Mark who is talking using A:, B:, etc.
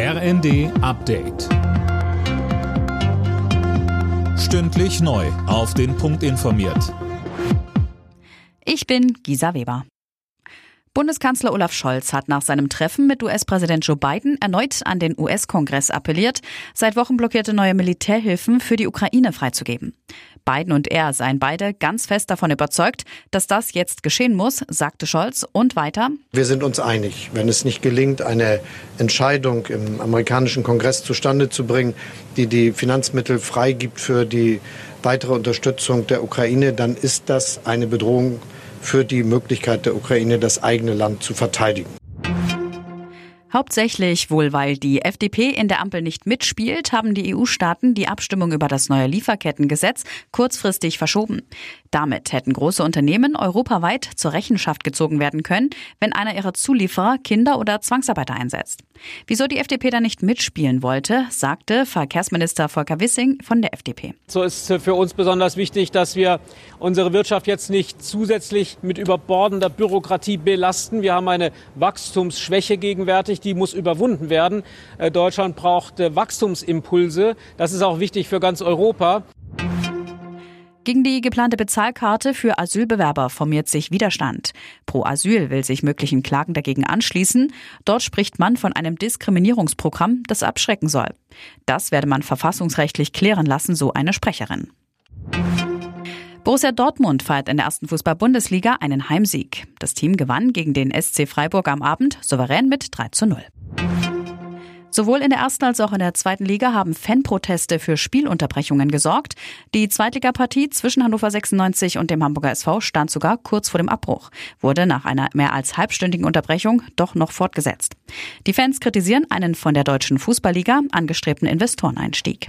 A: RND Update. Stündlich neu. Auf den Punkt informiert.
B: Ich bin Gisa Weber. Bundeskanzler Olaf Scholz hat nach seinem Treffen mit US-Präsident Joe Biden erneut an den US-Kongress appelliert, seit Wochen blockierte neue Militärhilfen für die Ukraine freizugeben. Biden und er seien beide ganz fest davon überzeugt, dass das jetzt geschehen muss, sagte Scholz und weiter.
C: Wir sind uns einig, wenn es nicht gelingt, eine Entscheidung im amerikanischen Kongress zustande zu bringen, die die Finanzmittel freigibt für die weitere Unterstützung der Ukraine, dann ist das eine Bedrohung für die Möglichkeit der Ukraine, das eigene Land zu verteidigen.
B: Hauptsächlich wohl, weil die FDP in der Ampel nicht mitspielt, haben die EU-Staaten die Abstimmung über das neue Lieferkettengesetz kurzfristig verschoben. Damit hätten große Unternehmen europaweit zur Rechenschaft gezogen werden können, wenn einer ihrer Zulieferer Kinder oder Zwangsarbeiter einsetzt. Wieso die FDP da nicht mitspielen wollte, sagte Verkehrsminister Volker Wissing von der FDP.
D: So ist für uns besonders wichtig, dass wir unsere Wirtschaft jetzt nicht zusätzlich mit überbordender Bürokratie belasten. Wir haben eine Wachstumsschwäche gegenwärtig, die muss überwunden werden. Äh, Deutschland braucht äh, Wachstumsimpulse. Das ist auch wichtig für ganz Europa.
B: Gegen die geplante Bezahlkarte für Asylbewerber formiert sich Widerstand. Pro Asyl will sich möglichen Klagen dagegen anschließen. Dort spricht man von einem Diskriminierungsprogramm, das abschrecken soll. Das werde man verfassungsrechtlich klären lassen, so eine Sprecherin. Borussia Dortmund feiert in der ersten Fußball-Bundesliga einen Heimsieg. Das Team gewann gegen den SC Freiburg am Abend souverän mit 3 zu 0. Sowohl in der ersten als auch in der zweiten Liga haben Fanproteste für Spielunterbrechungen gesorgt. Die Zweitligapartie zwischen Hannover 96 und dem Hamburger SV stand sogar kurz vor dem Abbruch, wurde nach einer mehr als halbstündigen Unterbrechung doch noch fortgesetzt. Die Fans kritisieren einen von der deutschen Fußballliga angestrebten Investoreneinstieg.